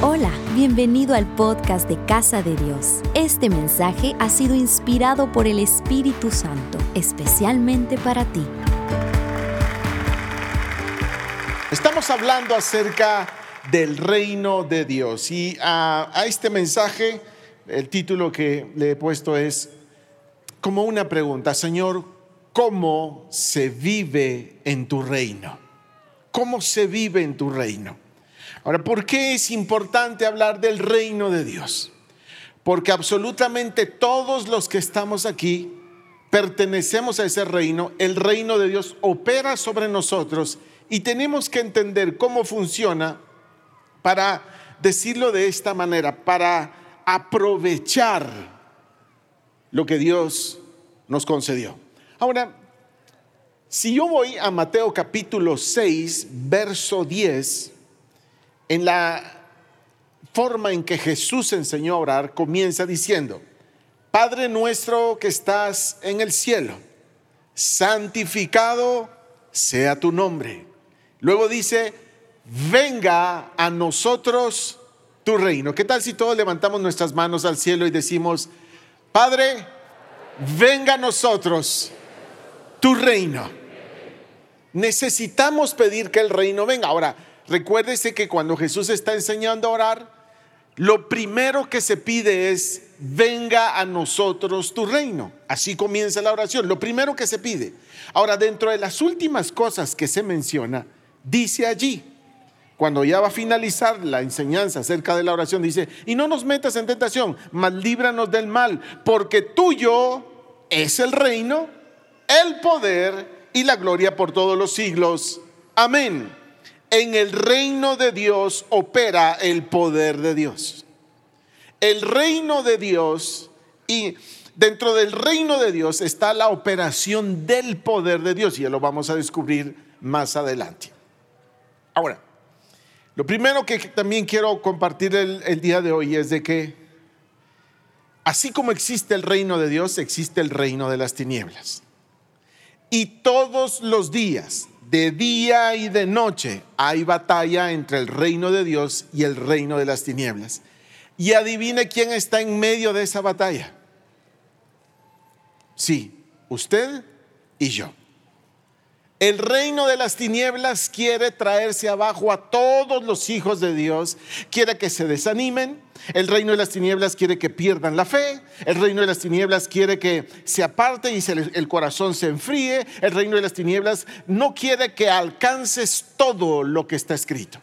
Hola, bienvenido al podcast de Casa de Dios. Este mensaje ha sido inspirado por el Espíritu Santo, especialmente para ti. Estamos hablando acerca del reino de Dios y a, este mensaje el título que le he puesto es como una pregunta, Señor, ¿cómo se vive en tu reino? ¿Cómo se vive en tu reino? Ahora, ¿por qué es importante hablar del reino de Dios? Porque absolutamente todos los que estamos aquí pertenecemos a ese reino, el reino de Dios opera sobre nosotros y tenemos que entender cómo funciona para decirlo de esta manera, para aprovechar lo que Dios nos concedió. Ahora, si yo voy a Mateo capítulo 6, verso 10, en la forma en que Jesús enseñó a orar, comienza diciendo, Padre nuestro que estás en el cielo, santificado sea tu nombre. Luego dice, venga a nosotros tu reino. ¿Qué tal si todos levantamos nuestras manos al cielo y decimos, Padre, venga a nosotros tu reino? Necesitamos pedir que el reino venga. Ahora, Recuérdese que cuando Jesús está enseñando a orar, lo primero que se pide es, venga a nosotros tu reino. Así comienza la oración, lo primero que se pide. Ahora, dentro de las últimas cosas que se menciona, dice allí, cuando ya va a finalizar la enseñanza acerca de la oración, dice, y no nos metas en tentación, mas líbranos del mal, porque tuyo es el reino, el poder y la gloria por todos los siglos. Amén en el reino de Dios opera el poder de Dios. El reino de Dios y dentro del reino de Dios está la operación del poder de Dios y ya lo vamos a descubrir más adelante. Ahora, lo primero que también quiero compartir el, el día de hoy es de que así como existe el reino de Dios, existe el reino de las tinieblas. Y todos los días, de día y de noche hay batalla entre el reino de Dios y el reino de las tinieblas. Y adivine quién está en medio de esa batalla. Sí, usted y yo. El reino de las tinieblas quiere traerse abajo a todos los hijos de Dios, quiere que se desanimen. El reino de las tinieblas quiere que pierdan la fe. El reino de las tinieblas quiere que se aparte y el corazón se enfríe. El reino de las tinieblas no quiere que alcances todo lo que está escrito.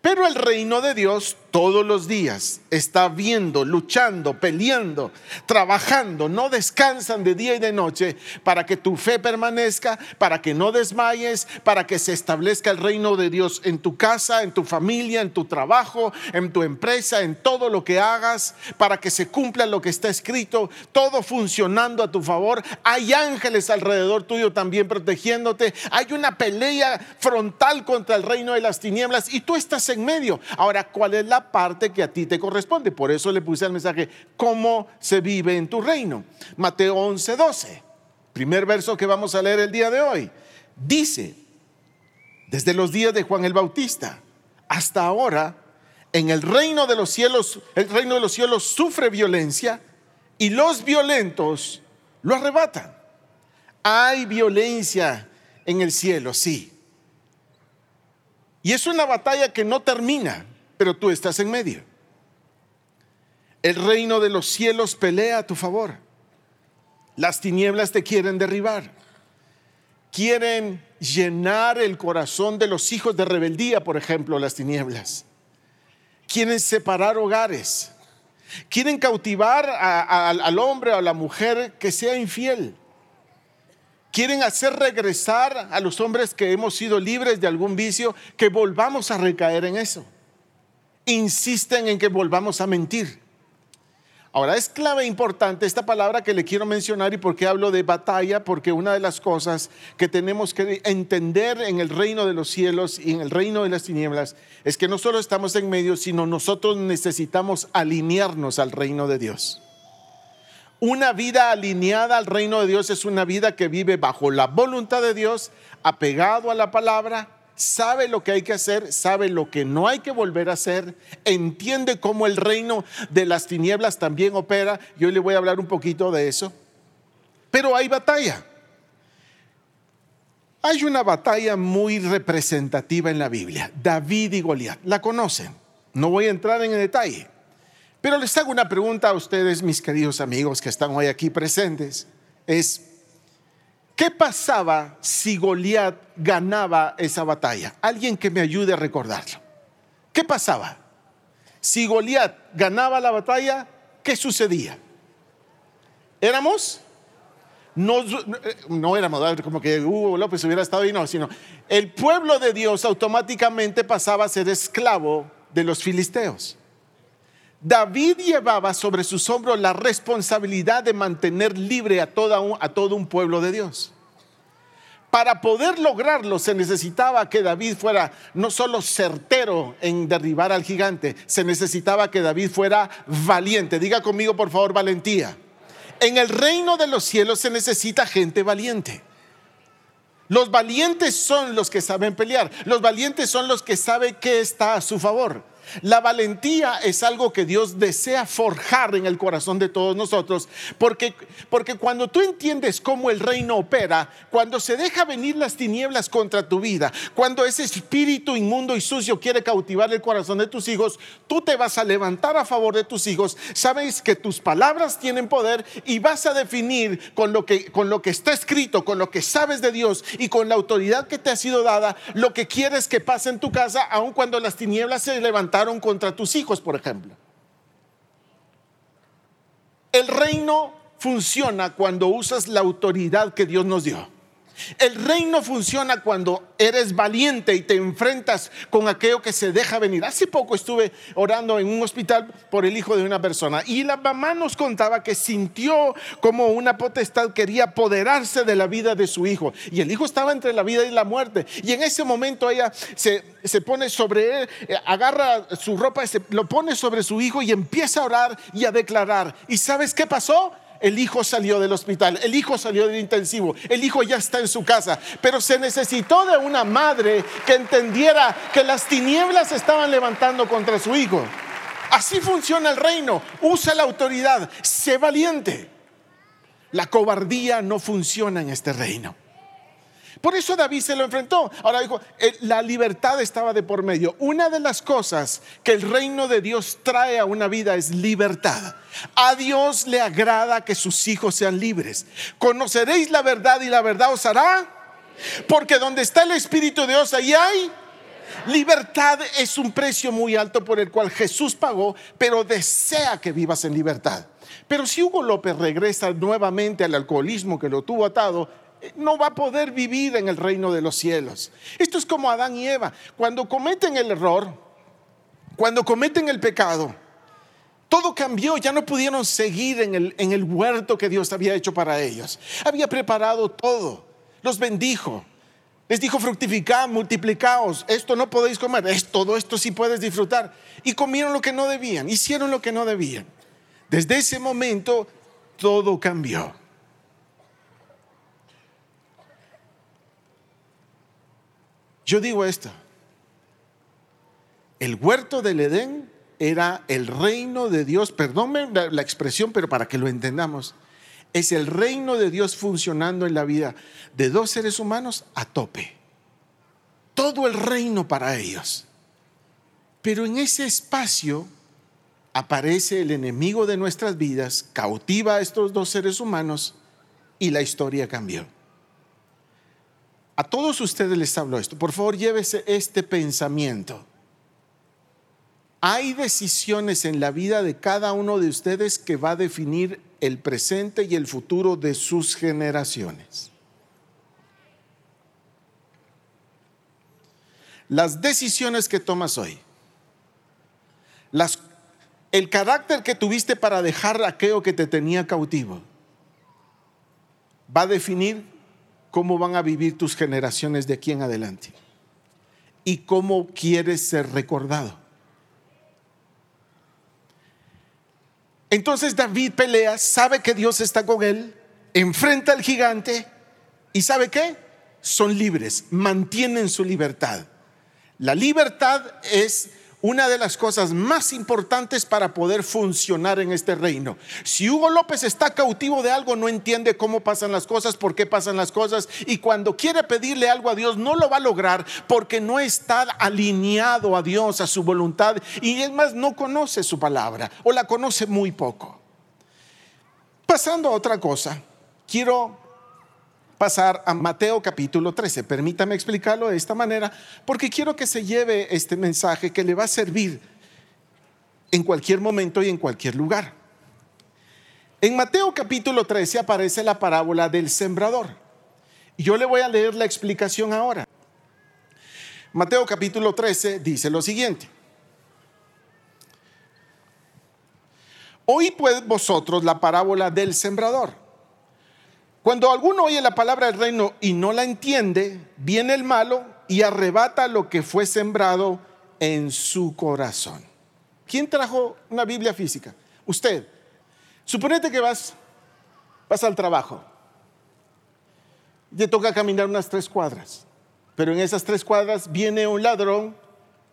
Pero el reino de Dios todos los días está viendo, luchando, peleando, trabajando, no descansan de día y de noche para que tu fe permanezca, para que no desmayes, para que se establezca el reino de Dios en tu casa, en tu familia, en tu trabajo, en tu empresa, en todo lo que hagas, para que se cumpla lo que está escrito, todo funcionando a tu favor. Hay ángeles alrededor tuyo también protegiéndote. Hay una pelea frontal contra el reino de las tinieblas y tú estás en medio. Ahora, ¿cuál es la parte que a ti te corresponde? Por eso le puse al mensaje, ¿cómo se vive en tu reino? Mateo 11, 12, primer verso que vamos a leer el día de hoy. Dice, desde los días de Juan el Bautista hasta ahora, en el reino de los cielos, el reino de los cielos sufre violencia y los violentos lo arrebatan. Hay violencia en el cielo, sí. Y es una batalla que no termina, pero tú estás en medio. El reino de los cielos pelea a tu favor. Las tinieblas te quieren derribar. Quieren llenar el corazón de los hijos de rebeldía, por ejemplo, las tinieblas. Quieren separar hogares. Quieren cautivar al hombre o a la mujer que sea infiel. Quieren hacer regresar a los hombres que hemos sido libres de algún vicio, que volvamos a recaer en eso. Insisten en que volvamos a mentir. Ahora es clave importante esta palabra que le quiero mencionar y por qué hablo de batalla, porque una de las cosas que tenemos que entender en el reino de los cielos y en el reino de las tinieblas es que no solo estamos en medio, sino nosotros necesitamos alinearnos al reino de Dios. Una vida alineada al reino de Dios es una vida que vive bajo la voluntad de Dios, apegado a la palabra, sabe lo que hay que hacer, sabe lo que no hay que volver a hacer, entiende cómo el reino de las tinieblas también opera. Yo le voy a hablar un poquito de eso. Pero hay batalla. Hay una batalla muy representativa en la Biblia, David y Goliat. ¿La conocen? No voy a entrar en el detalle. Pero les hago una pregunta a ustedes, mis queridos amigos que están hoy aquí presentes. Es, ¿qué pasaba si Goliat ganaba esa batalla? Alguien que me ayude a recordarlo. ¿Qué pasaba? Si Goliat ganaba la batalla, ¿qué sucedía? ¿Éramos? No, no éramos como que Hugo López hubiera estado ahí, no, sino el pueblo de Dios automáticamente pasaba a ser esclavo de los filisteos. David llevaba sobre sus hombros la responsabilidad de mantener libre a, todo un pueblo de Dios. Para poder lograrlo se necesitaba que David fuera no solo certero en derribar al gigante, se necesitaba que David fuera valiente. Diga conmigo por favor valentía. En el reino de los cielos se necesita gente valiente. Los valientes son los que saben pelear. Los valientes son los que saben que está a su favor. La valentía es algo que Dios desea forjar en el corazón de todos nosotros, porque, porque cuando tú entiendes cómo el reino opera, cuando se deja venir las tinieblas contra tu vida, cuando ese espíritu inmundo y sucio quiere cautivar el corazón de tus hijos, tú te vas a levantar a favor de tus hijos, sabes que tus palabras tienen poder y vas a definir con lo que, con lo que está escrito, con lo que sabes de Dios y con la autoridad que te ha sido dada, lo que quieres que pase en tu casa, aun cuando las tinieblas se levantan contra tus hijos, por ejemplo. El reino funciona cuando usas la autoridad que Dios nos dio. El reino funciona cuando eres valiente y te enfrentas con aquello que se deja venir. Hace poco estuve orando en un hospital por el hijo de una persona y la mamá nos contaba que sintió como una potestad quería apoderarse de la vida de su hijo. Y el hijo estaba entre la vida y la muerte. Y en ese momento ella se, pone sobre él, eh, agarra su ropa, se, lo pone sobre su hijo y empieza a orar y a declarar. ¿Y sabes qué pasó? El hijo salió del hospital, el hijo salió del intensivo, el hijo ya está en su casa, pero se necesitó de una madre que entendiera que las tinieblas estaban levantando contra su hijo. Así funciona el reino, usa la autoridad, sé valiente. La cobardía no funciona en este reino. Por eso David se lo enfrentó. Ahora dijo, eh, la libertad estaba de por medio. Una de las cosas que el reino de Dios trae a una vida es libertad. A Dios le agrada que sus hijos sean libres. Conoceréis la verdad y la verdad os hará. Porque donde está el Espíritu de Dios, ahí hay Libertad es un precio muy alto por el cual Jesús pagó, pero desea que vivas en libertad. Pero si Hugo López regresa nuevamente al alcoholismo que lo tuvo atado, no va a poder vivir en el reino de los cielos. Esto es como Adán y Eva. Cuando cometen el error, cuando cometen el pecado, todo cambió, ya no pudieron seguir en el, en el huerto que Dios había hecho para ellos. Había preparado todo, los bendijo. Les dijo, fructificad, multiplicaos, esto no podéis comer, es, todo esto sí puedes disfrutar. Y comieron lo que no debían, hicieron lo que no debían. Desde ese momento todo cambió. Yo digo esto, el huerto del Edén era el reino de Dios, perdónme la, expresión, pero para que lo entendamos, es el reino de Dios funcionando en la vida de dos seres humanos a tope. Todo el reino para ellos. Pero en ese espacio aparece el enemigo de nuestras vidas, cautiva a estos dos seres humanos y la historia cambió. A todos ustedes les hablo esto. Por favor, llévese este pensamiento. Hay decisiones en la vida de cada uno de ustedes que va a definir el presente y el futuro de sus generaciones. Las decisiones que tomas hoy, las, el carácter que tuviste para dejar aquello que te tenía cautivo, va a definir cómo van a vivir tus generaciones de aquí en adelante y cómo quieres ser recordado. Entonces David pelea, sabe que Dios está con él, enfrenta al gigante y sabe qué? son libres, mantienen su libertad. La libertad es una de las cosas más importantes para poder funcionar en este reino. Si Hugo López está cautivo de algo, no entiende cómo pasan las cosas, por qué pasan las cosas, y cuando quiere pedirle algo a Dios, no lo va a lograr porque no está alineado a Dios, a su voluntad, y es más, no conoce su palabra o la conoce muy poco. Pasando a otra cosa, quiero pasar a Mateo capítulo 13. Permítame explicarlo de esta manera porque quiero que se lleve este mensaje que le va a servir en cualquier momento y en cualquier lugar. En Mateo capítulo 13 aparece la parábola del sembrador. Yo le voy a leer la explicación ahora. Mateo capítulo 13 dice lo siguiente. Oí pues vosotros la parábola del sembrador. Cuando alguno oye la palabra del reino y no la entiende, viene el malo y arrebata lo que fue sembrado en su corazón. ¿Quién trajo una Biblia física? Usted. Suponete que vas, vas al trabajo. Te toca caminar unas tres cuadras. Pero en esas tres cuadras viene un ladrón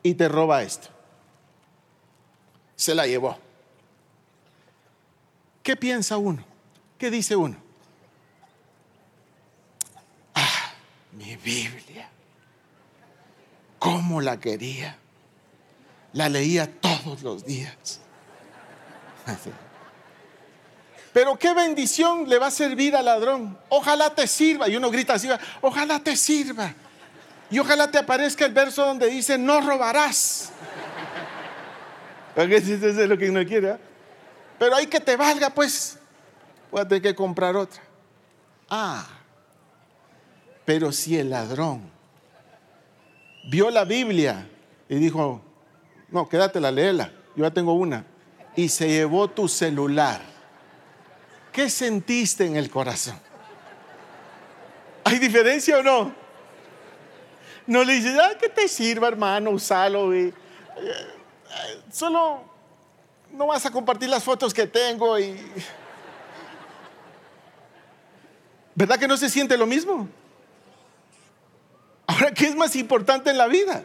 y te roba esto. Se la llevó. ¿Qué piensa uno? ¿Qué dice uno? Mi Biblia. ¿Cómo la quería? La leía todos los días. Pero qué bendición le va a servir al ladrón. Ojalá te sirva. Y uno grita así, ojalá te sirva. Y ojalá te aparezca el verso donde dice, no robarás. Porque eso es lo que uno quiere. ¿eh? Pero hay que te valga, pues. Voy que comprar otra. Ah, pero si el ladrón vio la Biblia y dijo, no, quédate la léela, yo ya tengo una, y se llevó tu celular, ¿qué sentiste en el corazón? ¿Hay diferencia o no? No le dices, ah, que te sirva, hermano, usalo. Y, solo no vas a compartir las fotos que tengo y. ¿Verdad que no se siente lo mismo? Ahora, ¿qué es más importante en la vida?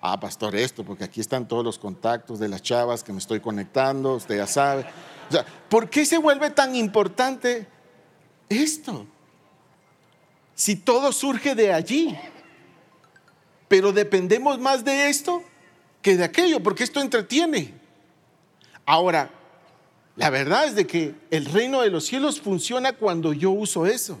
Ah, pastor, esto, porque aquí están todos los contactos de las chavas que me estoy conectando, usted ya sabe. O sea, ¿por qué se vuelve tan importante esto? Si todo surge de allí, pero dependemos más de esto que de aquello, porque esto entretiene. Ahora, la verdad es de que el reino de los cielos funciona cuando yo uso eso.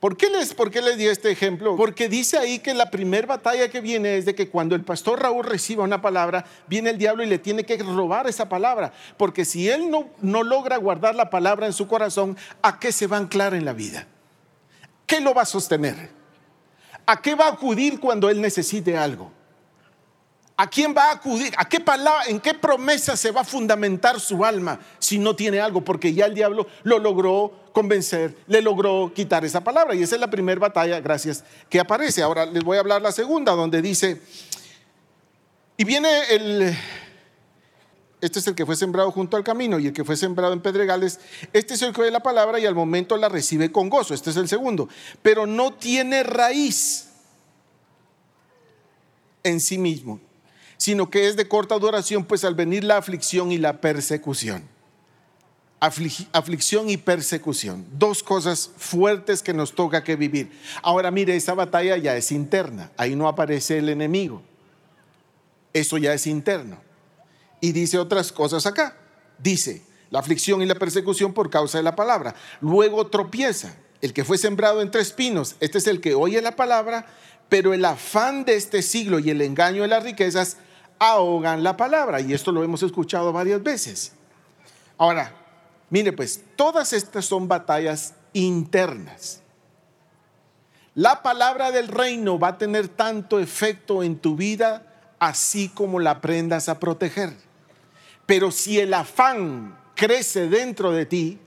¿Por qué, les, ¿Por qué les di este ejemplo? Porque dice ahí que la primera batalla que viene es de que cuando el pastor Raúl reciba una palabra, viene el diablo y le tiene que robar esa palabra. Porque si él no, no logra guardar la palabra en su corazón, ¿a qué se va a anclar en la vida? ¿Qué lo va a sostener? ¿A qué va a acudir cuando él necesite algo? ¿A quién va a acudir? ¿A qué palabra, en qué promesa se va a fundamentar su alma si no tiene algo? Porque ya el diablo lo logró convencer, le logró quitar esa palabra. Y esa es la primera batalla, gracias, que aparece. Ahora les voy a hablar la segunda, donde dice, y viene el, este es el que fue sembrado junto al camino y el que fue sembrado en pedregales, este es el que oye la palabra y al momento la recibe con gozo. Este es el segundo, pero no tiene raíz en sí mismo sino que es de corta duración, pues al venir la aflicción y la persecución. aflicción y persecución, dos cosas fuertes que nos toca que vivir. Ahora mire, esa batalla ya es interna, ahí no aparece el enemigo, eso ya es interno. Y dice otras cosas acá, dice la aflicción y la persecución por causa de la palabra. Luego tropieza, el que fue sembrado entre espinos, este es el que oye la palabra, pero el afán de este siglo y el engaño de las riquezas ahogan la palabra. Y esto lo hemos escuchado varias veces. Ahora, mire pues, todas estas son batallas internas. La palabra del reino va a tener tanto efecto en tu vida así como la aprendas a proteger. Pero si el afán crece dentro de ti,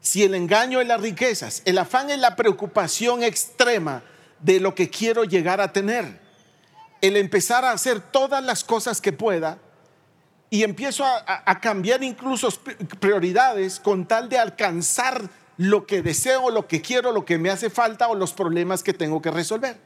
si el engaño es las riquezas, el afán es la preocupación extrema de lo que quiero llegar a tener, el empezar a hacer todas las cosas que pueda y empiezo a, cambiar incluso prioridades con tal de alcanzar lo que deseo, lo que quiero, lo que me hace falta o los problemas que tengo que resolver.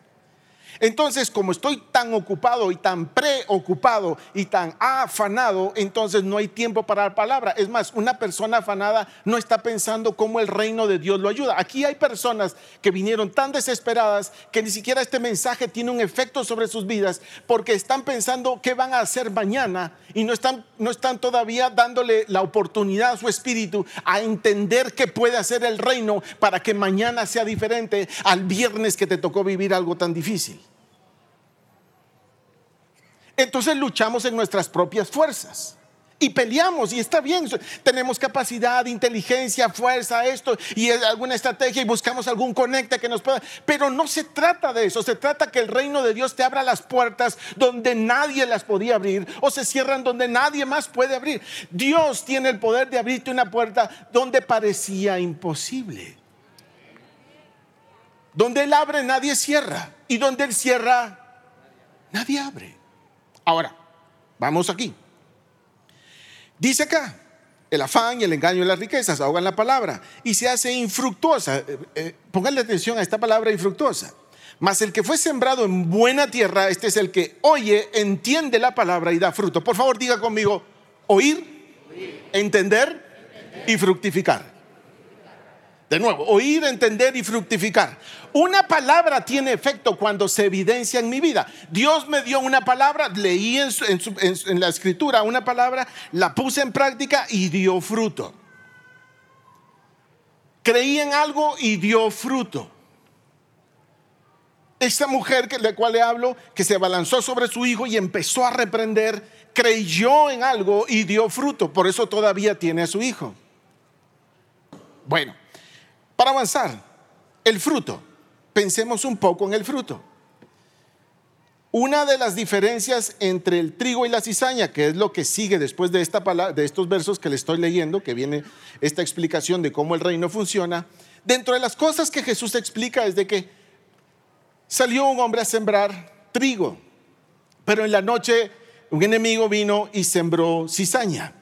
Entonces, como estoy tan ocupado y tan preocupado y tan afanado, entonces no hay tiempo para la palabra. Es más, una persona afanada no está pensando cómo el reino de Dios lo ayuda. Aquí hay personas que vinieron tan desesperadas que ni siquiera este mensaje tiene un efecto sobre sus vidas porque están pensando qué van a hacer mañana y no están, no están todavía dándole la oportunidad a su espíritu a entender qué puede hacer el reino para que mañana sea diferente al viernes que te tocó vivir algo tan difícil. Entonces luchamos en nuestras propias fuerzas. Y peleamos, y está bien, tenemos capacidad, inteligencia, fuerza, esto, y alguna estrategia, y buscamos algún conecta que nos pueda. Pero no se trata de eso, se trata que el reino de Dios te abra las puertas donde nadie las podía abrir, o se cierran donde nadie más puede abrir. Dios tiene el poder de abrirte una puerta donde parecía imposible. Donde Él abre, nadie cierra, y donde Él cierra, nadie abre. Ahora, vamos aquí. Dice acá, el afán y el engaño de las riquezas ahogan la palabra y se hace infructuosa. Eh, eh, pónganle atención a esta palabra infructuosa. Mas el que fue sembrado en buena tierra, este es el que oye, entiende la palabra y da fruto. Por favor, diga conmigo, oír, entender y fructificar. De nuevo, oír, entender y fructificar. Una palabra tiene efecto cuando se evidencia en mi vida. Dios me dio una palabra, leí en, la escritura una palabra, la puse en práctica y dio fruto. Creí en algo y dio fruto. Esta mujer de la cual le hablo, que se abalanzó sobre su hijo y empezó a reprender, creyó en algo y dio fruto. Por eso todavía tiene a su hijo. Bueno, para avanzar, el fruto. Pensemos un poco en el fruto. Una de las diferencias entre el trigo y la cizaña, que es lo que sigue después de, esta de estos versos que le estoy leyendo, que viene esta explicación de cómo el reino funciona, dentro de las cosas que Jesús explica es de que salió un hombre a sembrar trigo, pero en la noche un enemigo vino y sembró cizaña.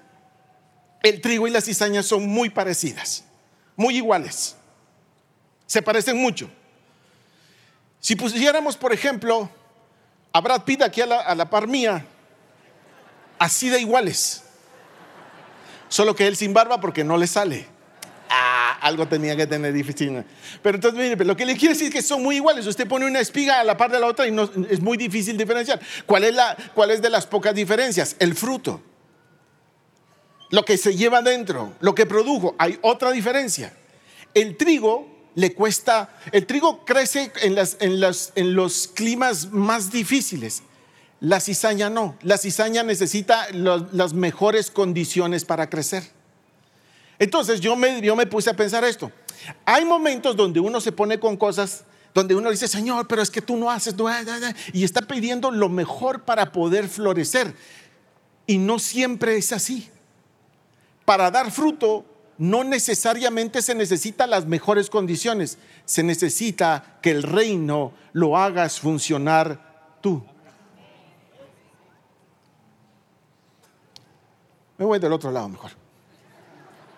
El trigo y la cizaña son muy parecidas, muy iguales. Se parecen mucho. Si pusiéramos, por ejemplo, a Brad Pitt aquí a la, par mía, así de iguales. Solo que él sin barba porque no le sale. Ah, algo tenía que tener difícil. Pero entonces, mire, lo que le quiero decir es que son muy iguales. Usted pone una espiga a la par de la otra y no, es muy difícil diferenciar. ¿Cuál es, la, ¿Cuál es de las pocas diferencias? El fruto. Lo que se lleva dentro, lo que produjo. Hay otra diferencia. El trigo le cuesta, el trigo crece en, los climas más difíciles. La cizaña no, la cizaña necesita las mejores condiciones para crecer. Entonces yo me, yo me puse a pensar esto. Hay momentos donde uno se pone con cosas donde uno dice, Señor, pero es que tú no haces, y está pidiendo lo mejor para poder florecer. Y no siempre es así. Para dar fruto no necesariamente se necesita las mejores condiciones, se necesita que el reino lo hagas funcionar tú. Me voy del otro lado mejor.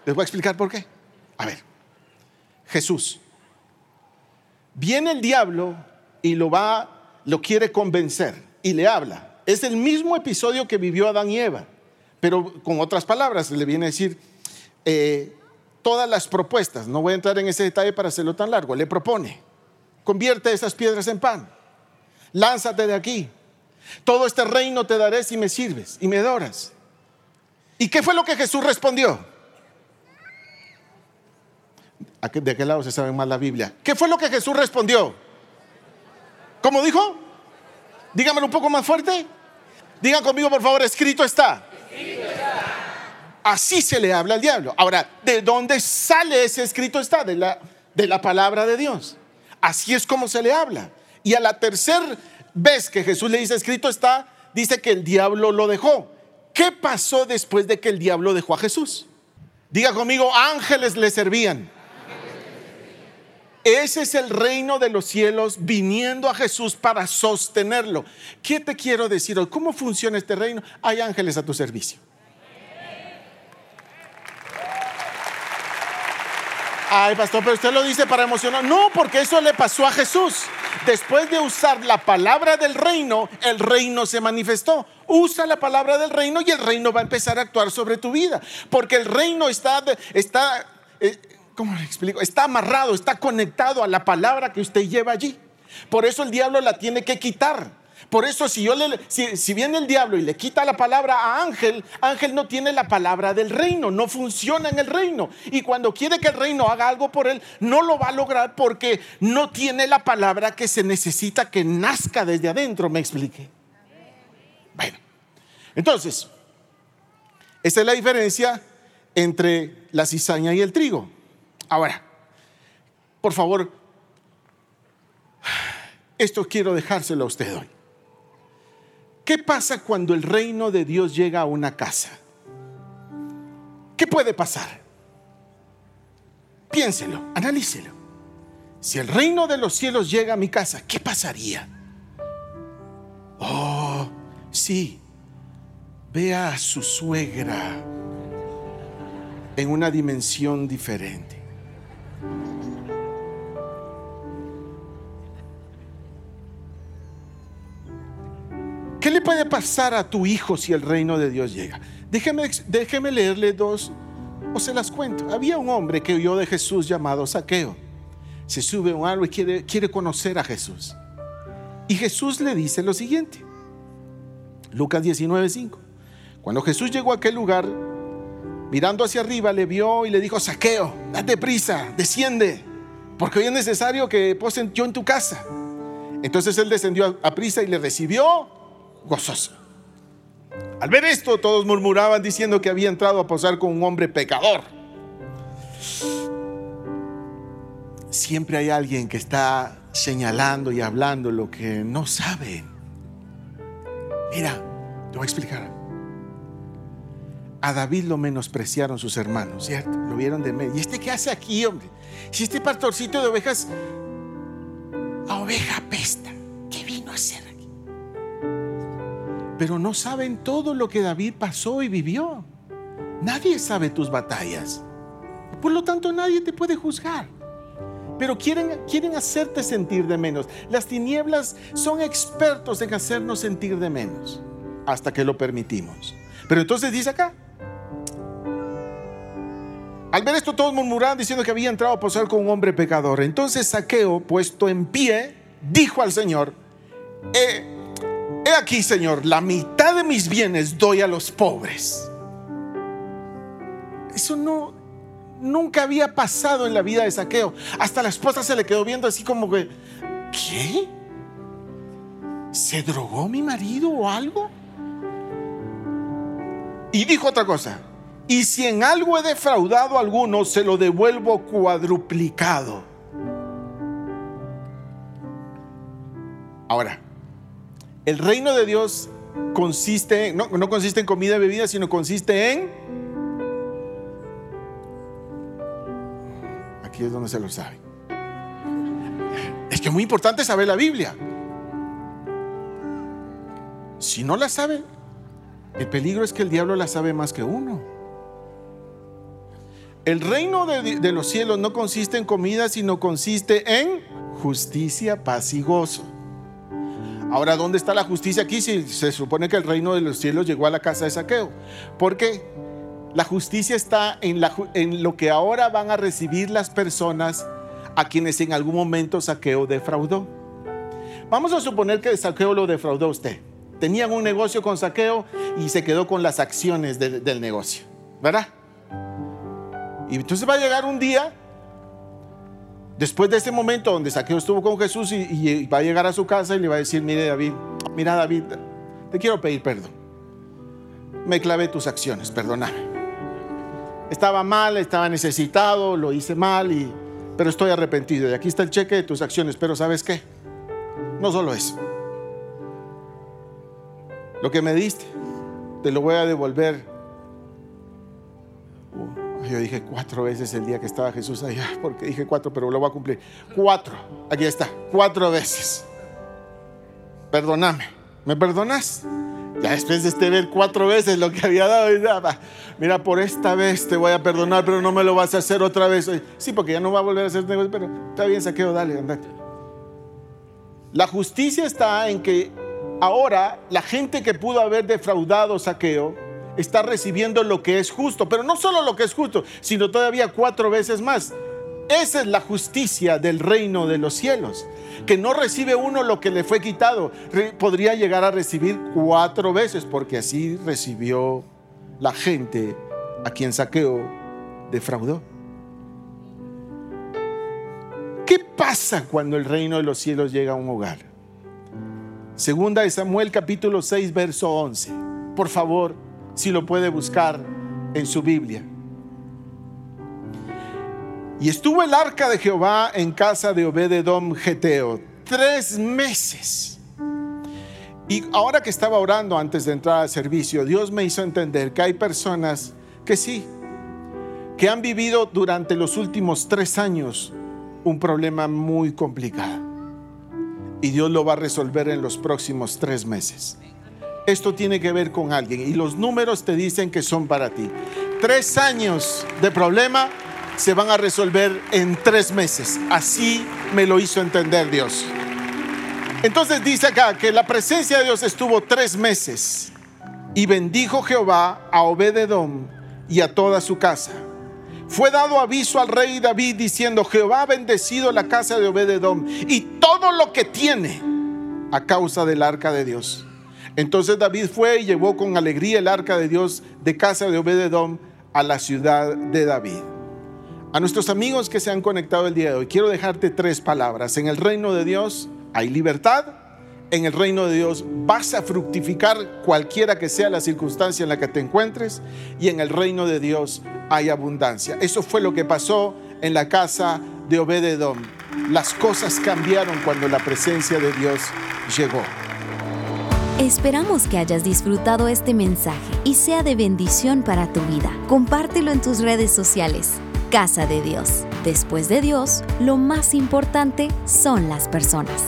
Les voy a explicar por qué. A ver, Jesús. Viene el diablo y lo va, lo quiere convencer y le habla. Es el mismo episodio que vivió Adán y Eva, pero con otras palabras le viene a decir, eh, todas las propuestas, no voy a entrar en ese detalle para hacerlo tan largo, le propone, convierte esas piedras en pan, lánzate de aquí, todo este reino te daré si me sirves y me adoras. ¿Y qué fue lo que Jesús respondió? ¿De qué lado se sabe más la Biblia? ¿Qué fue lo que Jesús respondió? ¿Cómo dijo? Dígamelo un poco más fuerte. Digan conmigo, por favor, escrito está. Así se le habla al diablo. Ahora, ¿de dónde sale ese escrito está? De la, de la palabra de Dios. Así es como se le habla. Y a la tercera vez que Jesús le dice escrito está, dice que el diablo lo dejó. ¿Qué pasó después de que el diablo dejó a Jesús? Diga conmigo, ángeles le servían. Ese es el reino de los cielos viniendo a Jesús para sostenerlo. ¿Qué te quiero decir hoy? ¿Cómo funciona este reino? Hay ángeles a tu servicio. Ay, pastor, pero usted lo dice para emocionar. No, porque eso le pasó a Jesús. Después de usar la palabra del reino, el reino se manifestó. Usa la palabra del reino y el reino va a empezar a actuar sobre tu vida. Porque el reino está, está eh, ¿cómo le explico? Está amarrado, está conectado a la palabra que usted lleva allí. Por eso el diablo la tiene que quitar. Por eso si, yo le, si, viene el diablo y le quita la palabra a Ángel, Ángel no tiene la palabra del reino, no funciona en el reino. Y cuando quiere que el reino haga algo por él, no lo va a lograr porque no tiene la palabra que se necesita que nazca desde adentro, me expliqué. Bueno, entonces, esa es la diferencia entre la cizaña y el trigo. Ahora, por favor, esto quiero dejárselo a usted hoy. ¿Qué pasa cuando el reino de Dios llega a una casa? ¿Qué puede pasar? Piénselo, analícelo. Si el reino de los cielos llega a mi casa, ¿qué pasaría? Oh, sí, vea a su suegra en una dimensión diferente. ¿Qué le puede pasar a tu hijo si el reino de Dios llega? Déjeme, déjeme leerle dos o se las cuento. Había un hombre que oyó de Jesús llamado Saqueo. Se sube a un árbol y quiere, quiere conocer a Jesús. Y Jesús le dice lo siguiente. Lucas 19:5. Cuando Jesús llegó a aquel lugar, mirando hacia arriba, le vio y le dijo, Saqueo, date prisa, desciende, porque hoy es necesario que posen yo en tu casa. Entonces él descendió a prisa y le recibió gozoso. Al ver esto, todos murmuraban diciendo que había entrado a posar con un hombre pecador. Siempre hay alguien que está señalando y hablando lo que no sabe. Mira, te voy a explicar. A David lo menospreciaron sus hermanos, ¿cierto? Lo vieron de medio. ¿Y este qué hace aquí, hombre? Si este pastorcito de ovejas, a oveja pesta, pero no saben todo lo que David pasó y vivió. Nadie sabe tus batallas. Por lo tanto, nadie te puede juzgar. Pero quieren, quieren hacerte sentir de menos. Las tinieblas son expertos en hacernos sentir de menos. Hasta que lo permitimos. Pero entonces dice acá. Al ver esto todos murmuraban diciendo que había entrado a posar con un hombre pecador. Entonces Saqueo, puesto en pie, dijo al Señor, eh, Aquí, Señor, la mitad de mis bienes doy a los pobres. Eso no, nunca había pasado en la vida de Saqueo. Hasta la esposa se le quedó viendo así como que, ¿qué? ¿Se drogó mi marido o algo? Y dijo otra cosa, y si en algo he defraudado a alguno, se lo devuelvo cuadruplicado. Ahora, el reino de Dios consiste, no, no consiste en comida y bebida, sino consiste en... Aquí es donde se lo sabe. Es que es muy importante saber la Biblia. Si no la sabe, el peligro es que el diablo la sabe más que uno. El reino de, de, los cielos no consiste en comida, sino consiste en justicia, paz y gozo. Ahora, ¿dónde está la justicia aquí si se supone que el reino de los cielos llegó a la casa de saqueo? Porque la justicia está en, lo que ahora van a recibir las personas a quienes en algún momento saqueo defraudó. Vamos a suponer que saqueo lo defraudó usted. Tenían un negocio con saqueo y se quedó con las acciones del negocio, ¿verdad? Y entonces va a llegar un día Después de ese momento donde Saqueo estuvo con Jesús y, va a llegar a su casa y le va a decir, mire David, mira David, te quiero pedir perdón. Me clavé tus acciones, perdóname. Estaba mal, estaba necesitado, lo hice mal, y, pero estoy arrepentido. Y aquí está el cheque de tus acciones, pero ¿sabes qué? No solo eso. Lo que me diste, te lo voy a devolver yo dije cuatro veces el día que estaba Jesús allá, porque dije cuatro, pero lo voy a cumplir. Cuatro, aquí está, cuatro veces. Perdóname, ¿me perdonas? Ya después de este ver cuatro veces lo que había dado, mira, por esta vez te voy a perdonar, pero no me lo vas a hacer otra vez. Sí, porque ya no va a volver a hacer negocio, pero está bien, saqueo, dale, andate. La justicia está en que ahora la gente que pudo haber defraudado saqueo está recibiendo lo que es justo, pero no solo lo que es justo, sino todavía cuatro veces más. Esa es la justicia del reino de los cielos, que no recibe uno lo que le fue quitado, podría llegar a recibir cuatro veces, porque así recibió la gente a quien saqueo defraudó. ¿Qué pasa cuando el reino de los cielos llega a un hogar? Segunda de Samuel capítulo 6, verso 11. Por favor, si lo puede buscar en su Biblia. Y estuvo el arca de Jehová en casa de Obededom Geteo tres meses. Y ahora que estaba orando antes de entrar al servicio, Dios me hizo entender que hay personas que sí, que han vivido durante los últimos tres años un problema muy complicado. Y Dios lo va a resolver en los próximos tres meses. Esto tiene que ver con alguien y los números te dicen que son para ti. Tres años de problema se van a resolver en tres meses. Así me lo hizo entender Dios. Entonces dice acá que la presencia de Dios estuvo tres meses y bendijo Jehová a Obededom y a toda su casa. Fue dado aviso al rey David diciendo, Jehová ha bendecido la casa de Obededom y todo lo que tiene a causa del arca de Dios. Entonces David fue y llevó con alegría el arca de Dios de casa de Obededom a la ciudad de David. A nuestros amigos que se han conectado el día de hoy, quiero dejarte tres palabras. En el reino de Dios hay libertad. En el reino de Dios vas a fructificar cualquiera que sea la circunstancia en la que te encuentres. Y en el reino de Dios hay abundancia. Eso fue lo que pasó en la casa de Obededom. Las cosas cambiaron cuando la presencia de Dios llegó. Esperamos que hayas disfrutado este mensaje y sea de bendición para tu vida. Compártelo en tus redes sociales casa de Dios. Después de Dios, lo más importante son las personas.